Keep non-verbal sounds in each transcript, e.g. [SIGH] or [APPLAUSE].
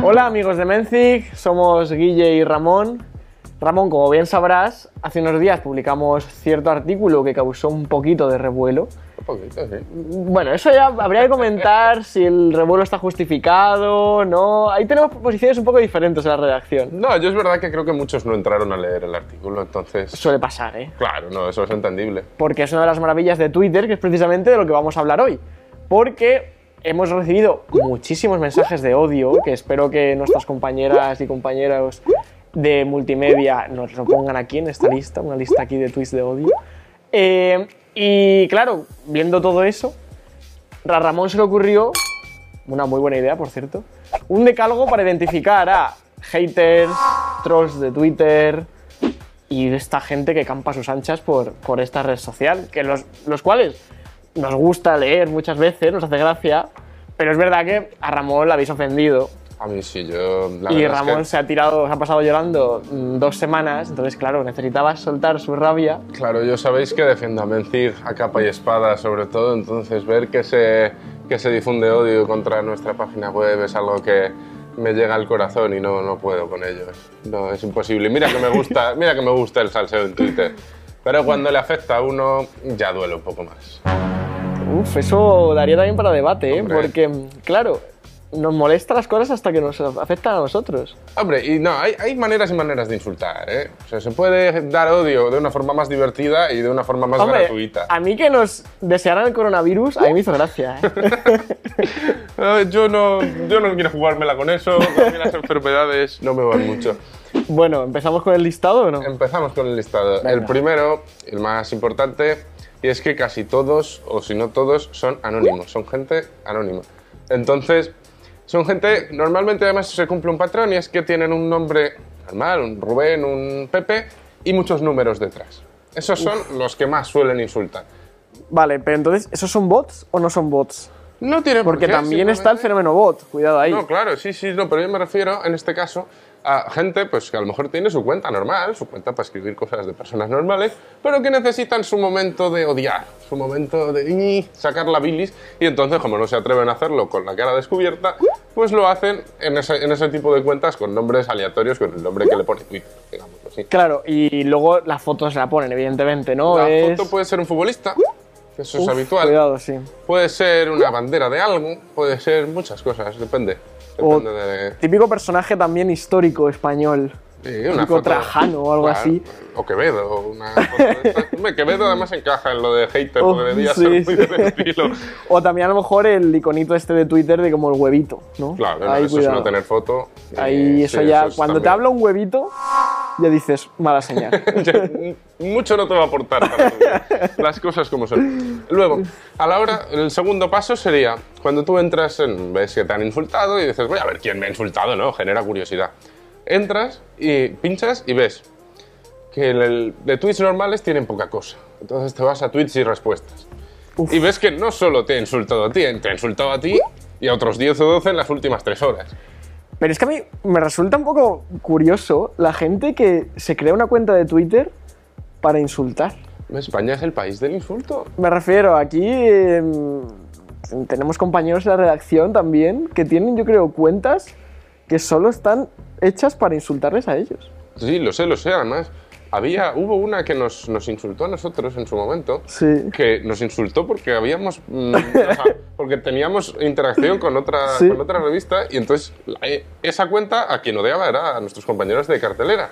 Hola amigos de Menzic, somos Guille y Ramón. Ramón, como bien sabrás, hace unos días publicamos cierto artículo que causó un poquito de revuelo. Un poquito, sí. Bueno, eso ya habría que comentar [LAUGHS] si el revuelo está justificado, no. Ahí tenemos posiciones un poco diferentes en la redacción. No, yo es verdad que creo que muchos no entraron a leer el artículo, entonces... Suele pasar, ¿eh? Claro, no, eso es entendible. Porque es una de las maravillas de Twitter, que es precisamente de lo que vamos a hablar hoy. Porque hemos recibido muchísimos mensajes de odio, que espero que nuestras compañeras y compañeros de multimedia nos lo pongan aquí en esta lista, una lista aquí de tweets de odio. Eh, y claro, viendo todo eso, a Ramón se le ocurrió, una muy buena idea por cierto, un decálogo para identificar a haters, trolls de Twitter y esta gente que campa sus anchas por, por esta red social, que los, los cuales nos gusta leer muchas veces, nos hace gracia, pero es verdad que a Ramón la habéis ofendido A mí sí, yo... La y es Ramón que- se ha tirado, se ha pasado llorando mm, dos semanas, entonces claro, necesitaba soltar su rabia. Claro, yo sabéis que defiendo a Mencig a capa y espada, sobre todo, entonces ver que se, que se difunde odio contra nuestra página web es algo que me llega al corazón y no, no puedo con ellos. No, es imposible. Mira que me gusta, mira que me gusta el salseo en Twitter, pero cuando le afecta a uno ya duele un poco más. Uf, eso daría también para debate, ¿eh? Hombre. porque claro, nos molesta las cosas hasta que nos afectan a nosotros. Hombre, y no, hay, hay maneras y maneras de insultar, ¿eh? O sea, se puede dar odio de una forma más divertida y de una forma más Hombre, gratuita. a mí que nos desearan el coronavirus, a mí me hizo gracia. ¿eh? [LAUGHS] Eh, yo, no, yo no quiero jugármela con eso, a mí las [LAUGHS] enfermedades no me van mucho. bueno, ¿empezamos con el listado o no? Empezamos con el listado. Venga. El primero, el más importante, y es que casi todos, o si no todos, son anónimos, son gente anónima. Entonces, son gente, normalmente además se cumple un patrón y es que tienen un nombre normal, un Rubén, un Pepe, y muchos números detrás. Esos son los que más suelen insultar. Vale, pero entonces, ¿esos son bots o no son bots? No tiene por Porque qué, también está el fenómeno bot, cuidado ahí. No, claro, sí, sí, no, pero yo me refiero en este caso a gente pues, que a lo mejor tiene su cuenta normal, su cuenta para escribir cosas de personas normales, pero que necesitan su momento de odiar, su momento de sacar la bilis, y entonces, como no se atreven a hacerlo con la cara descubierta, pues lo hacen en ese, en ese tipo de cuentas con nombres aleatorios, con el nombre que le pone Twitter, digámoslo así. Claro, y luego las fotos se la ponen, evidentemente, ¿no? La es... foto puede ser un futbolista, eso es habitual. Cuidado, sí. Puede ser una bandera de algo, puede ser muchas cosas, depende. O de... típico personaje también histórico español. Sí, una foto- Trajano o algo Claro, así. O Quevedo, una. Hombre, Quevedo además encaja en lo de hater, Oh, porque debería sí, ser muy sí. del estilo. [LAUGHS] O también a lo mejor el iconito este de Twitter de como el huevito, ¿no? Claro, Ahí, eso es cuidado. no tener foto. Ahí Eh, eso ya, es cuando te también. habla un huevito, ya dices, mala señal. [LAUGHS] Mucho no te va a aportar para las cosas como son. Luego, a la hora, el segundo paso sería cuando tú entras, en, ves que te han insultado y dices, voy a ver quién me ha insultado, ¿no? Genera curiosidad. Entras y pinchas y ves que el, el- de tweets normales tienen poca cosa. Entonces te vas a tweets y respuestas. Uf. Y ves que no solo te ha insultado a ti, te ha insultado a ti y a otros 10 o 12 en las últimas tres horas. Pero es que a mí me resulta un poco curioso la gente que se crea una cuenta de Twitter para insultar. España es el país del insulto. Me refiero, aquí em, tenemos compañeros de la redacción también que tienen, yo creo, cuentas que solo están hechas para insultarles a ellos. Sí, lo sé, lo sé. Además, había, hubo una que nos, nos insultó a nosotros en su momento. Sí. Que nos insultó porque habíamos. mm, [LAUGHS] porque teníamos interacción con otra, Sí. con otra revista y entonces la- eh, esa cuenta a quien odiaba era a nuestros compañeros de cartelera.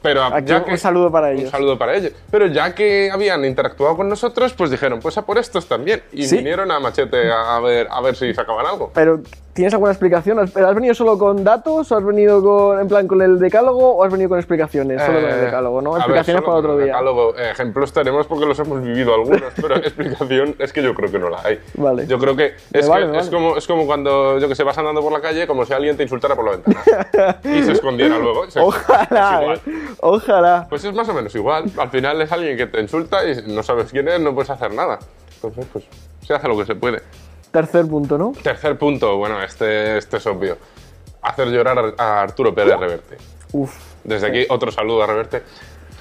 Pero Aquí ya un que, saludo para ellos. Un saludo para ellos. Pero ya que habían interactuado con nosotros, pues dijeron, pues a por estos también. Y Sí. vinieron a Machete a, a ver, a ver si sacaban algo. Pero, ¿tienes alguna explicación? ¿Has, has venido solo con datos o has venido con, en plan con el decálogo o has venido con explicaciones? Solo con el Eh, decálogo, ¿no? ver, Explicaciones solo para otro día. Decálogo, eh, ejemplos tenemos porque los hemos vivido algunos, pero [LAUGHS] explicación es que yo creo que no la hay. Vale. Yo creo que es, vale, que me es, vale. como, es como cuando, yo que sé, vas andando por la calle como si alguien te insultara por la ventana [LAUGHS] y se escondiera luego. Se- Ojalá, es igual. eh. Ojalá. Pues es más o menos igual. Al final es alguien que te insulta y no sabes quién es, no puedes hacer nada. Entonces, pues se hace lo que se puede. Tercer punto, ¿no? Tercer punto, bueno, este, este es obvio. Hacer llorar a Arturo Pérez Reverte. Uf. Desde aquí, otro saludo a Reverte.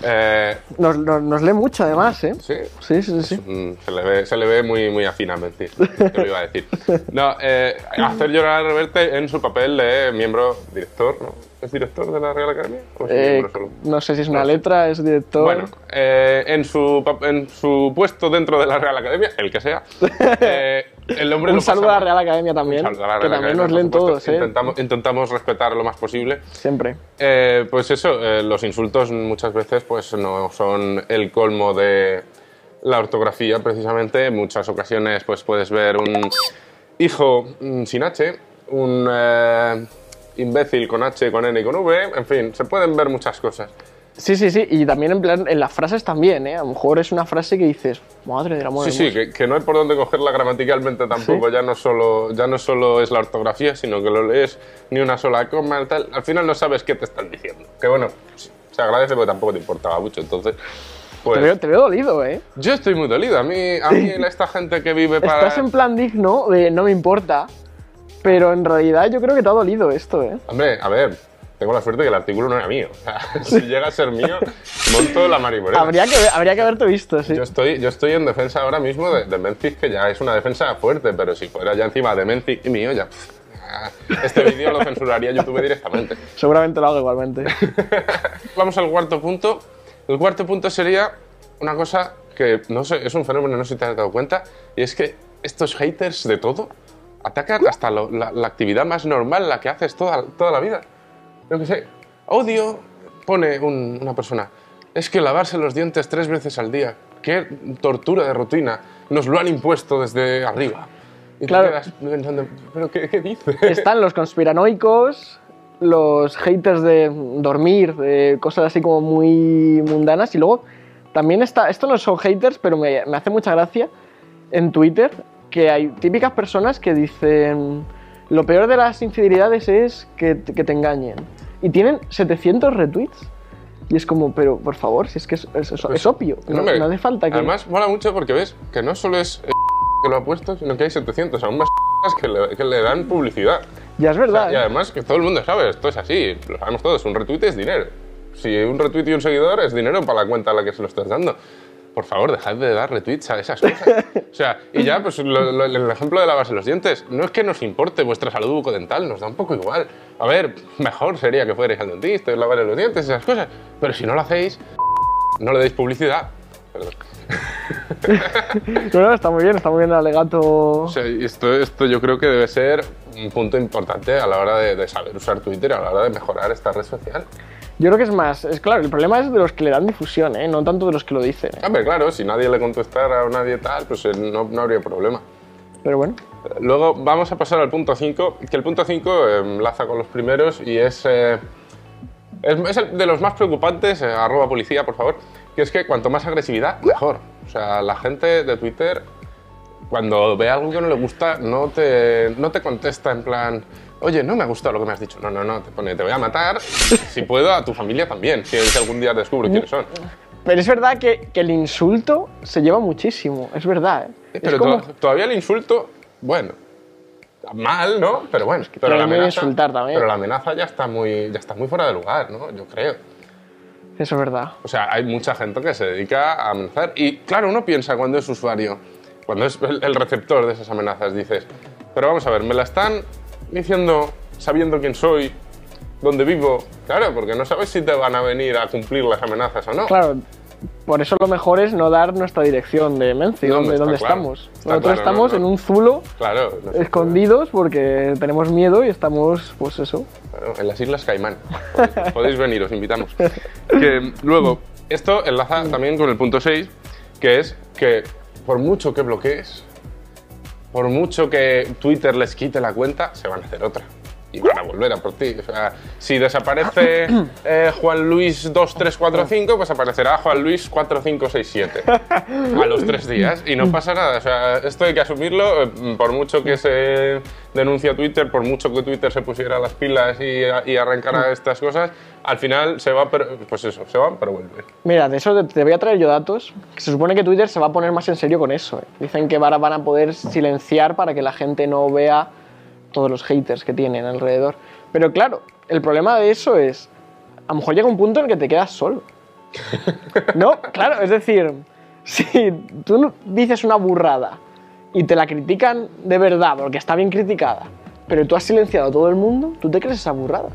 Eh, Nos, nos- nos lee mucho además, ¿eh? sí, Sí, sí, sí. Se le ve, se le ve muy, muy afín a mentir. Te lo iba a decir. [LAUGHS] No, eh, hacer llorar a Reverte en su papel de miembro, director, ¿no? ¿Es director de la Real Academia? ¿O Eh, no sé si es una No sé. letra, es director. Bueno, eh, en, su, en su puesto dentro de la Real Academia, el que sea, [LAUGHS] eh, el hombre un pasa saludo a la. Real Academia también, Un saludo a la que Real también Academia, nos por leen supuesto. todos, ¿eh? Intentamos, intentamos respetar lo más posible. Siempre. Pues eso, los insultos muchas veces pues no son el colmo de la ortografía precisamente. En muchas ocasiones pues puedes ver un hijo mm, sin H, un imbécil con H, con N y con V, en fin, se pueden ver muchas cosas. Sí, sí, sí, y también en plan, en las frases también, ¿eh? A lo mejor es una frase que dices, madre del amor Sí, sí, hermoso". que, que no hay por dónde cogerla gramaticalmente tampoco, ya, no solo, ya no solo es la ortografía, sino que lo lees ni una sola coma, tal. Al final no sabes qué te están diciendo. Que bueno, se agradece porque tampoco te importaba mucho, entonces... Pues, Te veo, te veo dolido, ¿eh? Yo estoy muy dolido. A mí, a mí esta gente que vive para... Estás en plan digno de no me importa, pero en realidad yo creo que te ha dolido esto, ¿eh? Hombre, a ver, tengo la suerte que el artículo no era mío. [LAUGHS] O sea, si llega a ser mío, monto la marimorena. Habría que, habría que haberte visto, sí. Yo estoy, yo estoy en defensa ahora mismo de, de Memphis, que ya es una defensa fuerte, pero si fuera ya encima de Memphis y mío, ya, Este vídeo lo censuraría YouTube directamente. Seguramente lo hago igualmente. [LAUGHS] Vamos al cuarto punto. El cuarto punto sería una cosa que, no sé, es un fenómeno, no sé si te has dado cuenta, y es que estos haters de todo atacan hasta lo- la, la actividad más normal, la que haces toda, toda la vida. Yo qué sé, odio, pone un- una persona, es que lavarse los dientes tres veces al día, qué tortura de rutina, nos lo han impuesto desde arriba. Y te Claro. quedas pensando, ¿pero qué, qué dice? [LAUGHS] Están los conspiranoicos, los haters de dormir, de cosas así como muy mundanas, y luego también está, esto no son haters, pero me, me hace mucha gracia en Twitter que hay típicas personas que dicen lo peor de las infidelidades es que, te- que te engañen. Y tienen 700 retweets. Y es como, pero por favor, si es que es, es- es- es obvio, no, no hace falta que... Además, mola mucho porque ves que no solo es [LAUGHS] que lo ha puesto, sino que hay 700 aún más [LAUGHS] que le, que le dan publicidad. ya es O sea, verdad. y ¿eh? además que todo el mundo sabe, esto es así, lo sabemos todos, un retweet es dinero. Si un retweet y un seguidor es dinero para la cuenta a la que se lo estás dando. Por favor, dejad de dar retweets a esas cosas. O sea, y ya, pues lo- lo- el ejemplo de lavarse los dientes. No es que nos importe vuestra salud bucodental, nos da un poco igual. A ver, mejor sería que fuerais al dentista lavarais los dientes, esas cosas. Pero si no lo hacéis, no le deis publicidad. Perdón. [LAUGHS] No, no, está muy bien, está muy bien el alegato. O sea, esto, esto yo creo que debe ser un punto importante a la hora de, de saber usar Twitter, a la hora de mejorar esta red social. Yo creo que es más, es claro, el problema es de los que le dan difusión, ¿eh? no tanto de los que lo dicen. ¿eh? Hombre, claro, si nadie le contestara o nadie tal, pues eh, no, no habría problema. Pero bueno, Luego vamos a pasar al punto 5, que el punto 5 enlaza con los primeros y es, eh, es, es el de los más preocupantes, eh, arroba policía, por favor, que es que cuanto más agresividad, mejor. O sea, la gente de Twitter, cuando ve algo que no le gusta, no te, no te contesta en plan, oye, no me ha gustado lo que me has dicho. No, no, no, te pone, te voy a matar, si puedo, a tu familia también, si algún día descubro quiénes son. pero es verdad que, que el insulto se lleva muchísimo, es verdad. ¿eh? Es Pero como- to- todavía el insulto, bueno, mal, ¿no? Pero bueno, pero pero la, amenaza, insultar también. pero la amenaza ya está, muy, ya está muy fuera de lugar, ¿no? Yo creo. Eso es verdad. O sea, hay mucha gente que se dedica a amenazar. Y claro, uno piensa cuando es usuario, cuando es el receptor de esas amenazas, dices, pero vamos a ver, me la están diciendo sabiendo quién soy, dónde vivo. Claro, porque no sabes si te van a venir a cumplir las amenazas o no. Claro, por eso lo mejor es no dar nuestra dirección de Menci, está donde claro. estamos. Nosotros claro, estamos no, no. en un zulo, Claro, no escondidos, porque tenemos miedo y estamos, pues eso. En las Islas Caimán. Podéis, podéis venir, os invitamos. Que, luego, esto enlaza también con el punto 6, que es que por mucho que bloquees, por mucho que Twitter les quite la cuenta, se van a hacer otra. Y van a volver a por ti. O sea, si desaparece [CLEARS THROAT] eh, Juan Luis 2345, pues aparecerá Juan Luis 4567 a los tres días y no [CLEARS THROAT] pasa nada. O sea, esto hay que asumirlo, eh, por mucho que se denuncie a Twitter, por mucho que Twitter se pusiera las pilas y, y arrancara estas cosas, al final se va, pero, pues eso, se va, pero vuelve. Mira, de eso te- voy a traer yo datos. Se supone que Twitter se va a poner más en serio con eso. ¿eh? Dicen que van a poder silenciar para que la gente no vea todos los haters que tienen alrededor. Pero claro, el problema de eso es, a lo mejor llega un punto en el que te quedas solo. [LAUGHS] No, claro, es decir, si tú dices una burrada y te la critican de verdad, porque está bien criticada, pero tú has silenciado a todo el mundo, ¿tú te crees esa burrada?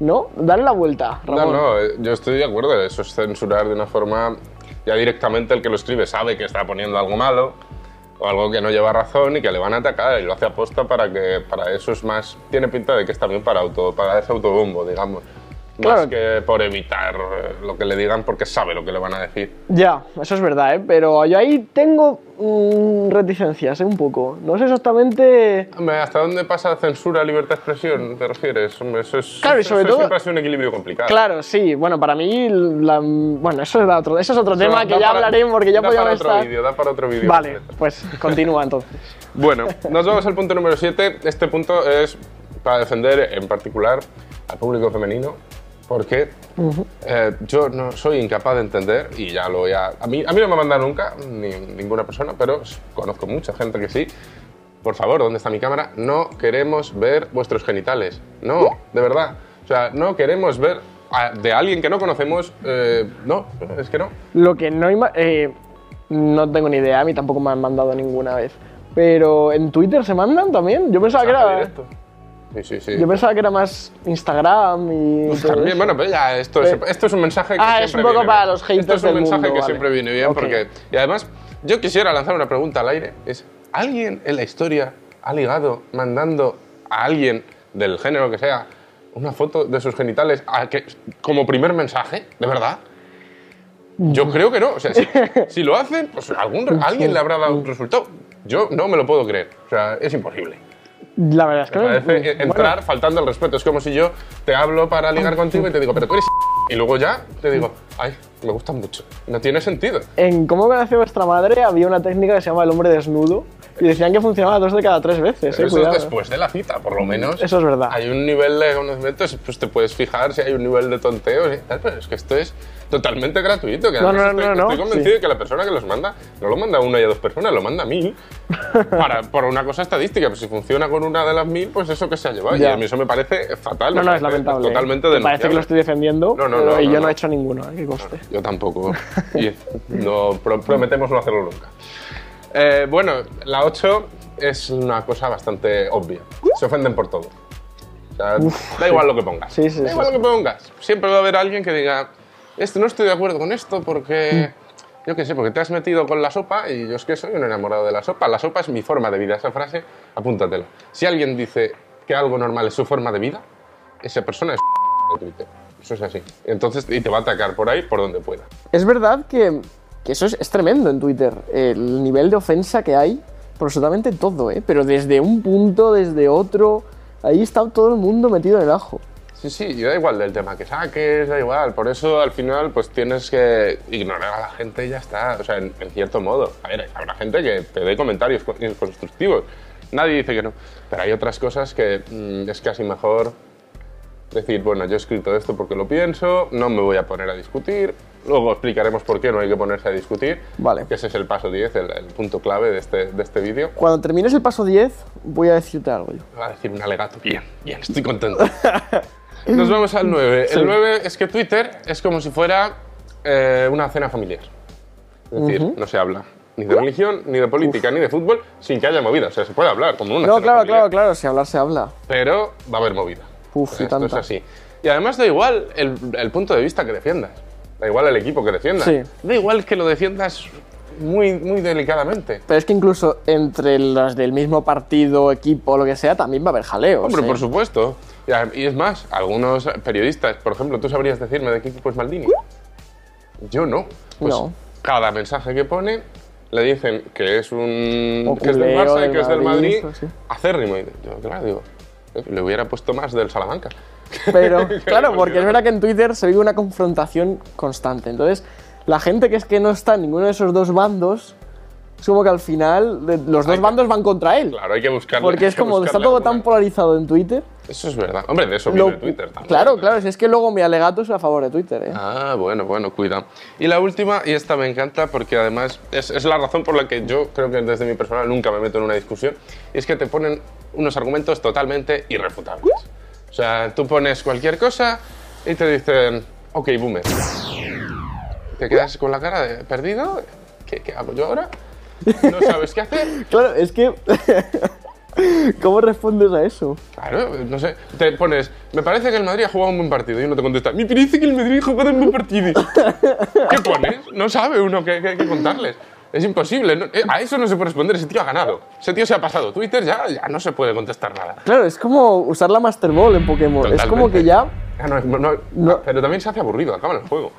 ¿No? Dale la vuelta, No, Ramón. no, eh, yo estoy de acuerdo. Eso es censurar de una forma. Ya directamente el que lo escribe sabe que está poniendo algo malo o algo que no lleva razón y que le van a atacar y lo hace aposta para que para eso es más. Tiene pinta de que está bien para, auto, para ese autobombo, digamos. Claro. Más que por evitar eh, lo que le digan porque sabe lo que le van a decir. Ya, eso es verdad, ¿eh? pero yo ahí tengo mm, reticencias, ¿eh? un poco. No sé exactamente... Hombre, ¿hasta dónde pasa censura, libertad de expresión? ¿Te refieres? Hombre, eso es. Claro, y sobre eso todo- siempre ha sido un equilibrio complicado. Claro, sí, bueno, para mí, la- bueno, eso es otro, eso es otro Eso tema que ya para- hablaremos porque ya da podíamos para otro estar... vídeo, da para otro vídeo. Vale, pues continúa entonces. [LAUGHS] Bueno, nos vamos al punto número 7. Este punto es para defender en particular al público femenino, porque eh, yo no soy incapaz de entender, y ya lo voy a... A mí, a mí no me manda nunca, ni ninguna persona, pero conozco mucha gente que sí. Por favor, ¿dónde está mi cámara? No queremos ver vuestros genitales. No, de verdad. O sea, no queremos ver a- de alguien que no conocemos. eh, no, es que no. Lo que no... ima- eh, no tengo ni idea, a mí tampoco me han mandado ninguna vez. Pero en Twitter se mandan también. Yo pensaba que era... directo. Sí, sí, sí. Yo pensaba que era más Instagram y... Pues todo también, eso. bueno, pero ya, esto es, esto es un mensaje que Ah, siempre es un poco viene para bien. los haters Esto es un del mensaje mundo, que vale. siempre viene bien porque... Y además, yo quisiera lanzar una pregunta al aire. Es, ¿alguien en la historia ha ligado mandando a alguien del género que sea una foto de sus genitales a que- como primer mensaje? ¿De verdad? Yo creo que no. O sea, si, [LAUGHS] si lo hacen, pues algún, alguien le habrá dado un resultado. Yo no me lo puedo creer. O sea, es imposible. La verdad es que... Me parece bueno, entrar faltando el respeto. Es como si yo te hablo para ligar contigo y te digo, pero tú eres [LAUGHS] y luego ya te digo, ay, me gustan mucho. No tiene sentido. En Cómo conoció vuestra madre había una técnica que se llama el hombre desnudo y decían que funcionaba dos de cada tres veces. Pero eh, eso cuidado. es después de la cita, por lo menos. Eso es verdad. Hay un nivel de conocimientos, pues te puedes fijar si hay un nivel de tonteos y tal, pero es que esto es totalmente gratuito. Que No, no, estoy, no, no, estoy convencido sí. de que la persona que los manda no lo manda a una y a dos personas, lo manda a mil. [LAUGHS] para, por una cosa estadística, pues si funciona con una de las mil, pues eso que se ha llevado. Y a mí eso me parece fatal. No, no, es lamentable. Totalmente Me parece que lo estoy defendiendo, No, no, no, y yo no he hecho ninguno, eh, que conste. Yo tampoco. [LAUGHS] Y no, pro- prometemos no hacerlo nunca. Eh, bueno, la 8 es una cosa bastante obvia. Se ofenden por todo. O sea, da igual lo que pongas. Sí, sí, da sí, igual sí. lo que pongas. Siempre va a haber alguien que diga, esto no estoy de acuerdo con esto porque... Mm. Yo qué sé, porque te has metido con la sopa y yo es que soy un enamorado de la sopa. La sopa es mi forma de vida. Esa frase, apúntatela. Si alguien dice que algo normal es su forma de vida, esa persona es [LAUGHS] de Twitter. Eso es así. Entonces, y te va a atacar por ahí, por donde pueda. Es verdad que, que eso es, es tremendo en Twitter, el nivel de ofensa que hay por absolutamente todo, ¿eh? pero desde un punto, desde otro, ahí está todo el mundo metido en el ajo. Sí, sí, y da igual del tema que saques, da igual. Por eso al final pues tienes que ignorar a la gente y ya está. O sea, en, en cierto modo. A ver, habrá gente que te dé comentarios co- constructivos. Nadie dice que no. Pero hay otras cosas que mm, es casi mejor decir, bueno, yo he escrito esto porque lo pienso, no me voy a poner a discutir. Luego explicaremos por qué no hay que ponerse a discutir. Vale. Que ese es el paso 10, el, el punto clave de este, de este vídeo. Cuando termines el paso 10, voy a decirte algo yo. Va a decir un alegato. Bien, bien, estoy contento. [LAUGHS] Nos vamos al 9. Sí. El 9 es que Twitter es como si fuera eh, una cena familiar. Es decir, no se habla ni de religión, ni de política, ni de fútbol sin que haya movida. O sea, se puede hablar como una No, cena claro, familiar, claro, claro, si hablar se habla. Pero va a haber movida. Uf, y Esto es tanta. así. Y además da igual el, el punto de vista que defiendas. Da igual el equipo que defiendas. Sí. Da igual que lo defiendas muy, muy delicadamente. Pero es que incluso entre las del mismo partido, equipo, lo que sea, también va a haber jaleos. Hombre, ¿eh? por supuesto. Y es más, algunos periodistas, por ejemplo, ¿tú sabrías decirme de qué equipo es Maldini? Yo no. Pues No. cada mensaje que pone le dicen que es un O que es del Barça y que es del Madrid, Madrid, sí. acérrimo. Y yo, claro, digo, eh, le hubiera puesto más del Salamanca. Pero, [LAUGHS] claro, le porque es verdad que en Twitter se vive una confrontación constante. Entonces, la gente que es que no está en ninguno de esos dos bandos, es como que al final los dos que- bandos van contra él. Claro, hay que buscarle. Porque hay es como, está todo alguna. tan polarizado en Twitter. Eso es verdad. Hombre, de eso lo- vive Twitter también. claro, claro, si es que luego mi alegato es a favor de Twitter. ¿eh? Ah, bueno, bueno, cuida. Y la última, y esta me encanta porque además es, es la razón por la que yo creo que desde mi personal nunca me meto en una discusión, y es que te ponen unos argumentos totalmente irrefutables. O sea, tú pones cualquier cosa y te dicen, ok, boomer. te quedas con la cara de perdido. ¿Qué, qué hago yo ahora? No sabes qué hacer. [LAUGHS] Claro, es que. [LAUGHS] [LAUGHS] ¿Cómo respondes a eso? Claro, no sé. Te pones, me parece que el Madrid ha jugado un buen partido y uno te contesta, me parece que el Madrid ha jugado un buen partido. ¿Qué pones? No sabe uno qué, qué- qué contarles. Es imposible. no- eh, a eso no se puede responder. Ese tío ha ganado. Ese tío se ha pasado. Twitter ya, ya no se puede contestar nada. Claro, es como usar la Master Ball en Pokémon. Es como Totalmente. que ya. Ah, no, no, No. Pero también se hace aburrido. Acaba el juego.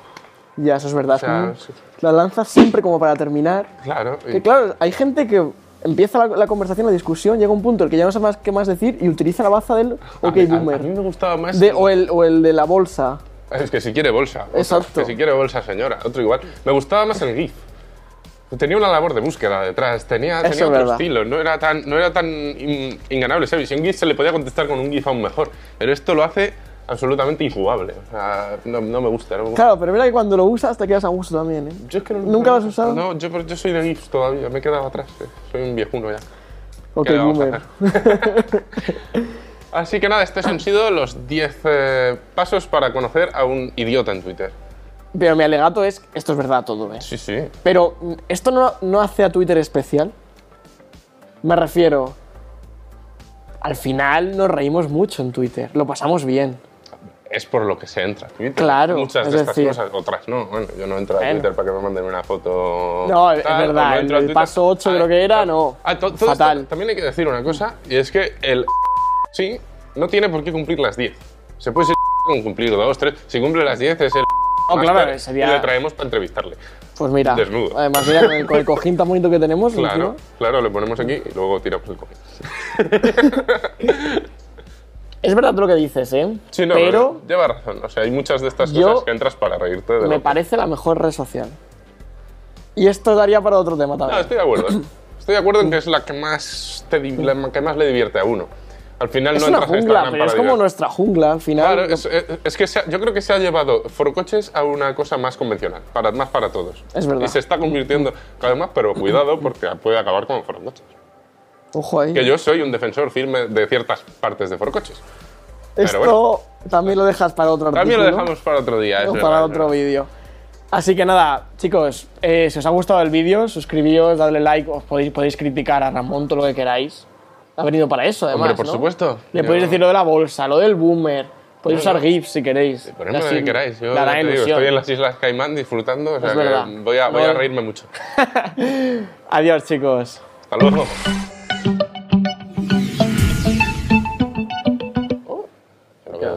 Ya, eso es verdad. sea, es como- sí. La lanzas siempre como para terminar. Claro. y- Que claro, hay gente que empieza la, la conversación, la discusión, llega un punto en el que ya no sabe más qué más decir y utiliza la baza del a OK a- Boomer. A, mí me gustaba más. De- o, el, o el de la bolsa. Es que si quiere bolsa. otro, Exacto. Que si quiere bolsa, señora. Otro igual. Me gustaba más el GIF. Tenía una labor de búsqueda detrás, tenía, tenía otro verdad. estilo, no era tan, no era tan in- inganable. ¿sabes? Si un GIF se le podía contestar con un GIF aún mejor, pero esto lo hace absolutamente injugable. O sea, no, no me gusta. No me gusta. Claro, pero verdad que cuando lo usas te quedas a gusto también, ¿eh? Yo es que no- ¿Nunca lo has usado? No, yo, yo soy de GIFs todavía, me he quedado atrás. eh. Soy un viejuno ya. OK ¿Qué le vamos a Boomer. [LAUGHS] Así que nada, estos han sido los 10 eh, pasos para conocer a un idiota en Twitter. Pero mi alegato es, esto es verdad todo, ¿eh? Sí, sí. Pero mm, esto no, no hace a Twitter especial. Me refiero. Al final nos reímos mucho en Twitter, lo pasamos bien. Es por lo que se entra a Twitter. Claro, Muchas es de estas decir- cosas, otras no. Bueno, yo no entro a Bueno. Twitter para que me manden una foto. No, es tal, verdad, o no el- el paso ocho creo que era, no. Ah, to- todo Fatal. esto también hay que decir una cosa, y es que el sí no tiene por qué cumplir las 10. Se puede ser con cumplir dos, tres. Si cumple las 10 es el. Oh, claro, sería- Y le traemos para entrevistarle. Pues mira, Desnudo. además mira con el, con el cojín tan bonito que tenemos. [LAUGHS] Claro, encima. claro, le ponemos aquí y luego tiramos el cojín. [LAUGHS] Es verdad lo que dices, ¿eh? Sí, no, pero lleva razón. O sea, hay muchas de estas cosas que entras para reírte de me parece la mejor red social. Y esto daría para otro tema No, también. estoy de acuerdo. ¿eh? [CLEARS THROAT] Estoy de acuerdo en que es la que más, te, la que más le divierte a uno. Al final es no una jungla, pero es como nuestra jungla al final. Claro, es, es- es que ha- yo creo que se ha llevado Forocoches a una cosa más convencional, para, más para todos. Es verdad. Y se está convirtiendo cada vez más, pero cuidado porque puede acabar como Forocoches. Ojo ahí. Que yo soy un defensor firme de ciertas partes de Forocoches. Esto bueno. también lo dejas para otro También lo dejamos para otro día. o para otro vídeo. Así que nada, chicos, eh, si os ha gustado el vídeo, suscribíos, dadle like, os podéis, podéis criticar a Ramón todo lo que queráis. Ha venido para eso, además. Hombre, por ¿no? supuesto. Le Yo- podéis decir lo de la bolsa, lo del boomer. Podéis usar GIFs si queréis. Ponedme lo que queráis. Yo te digo, estoy en las Islas Caimán disfrutando, o sea Es que verdad. voy a, voy a reírme mucho. [LAUGHS] Adiós, chicos. Hasta luego. yeah.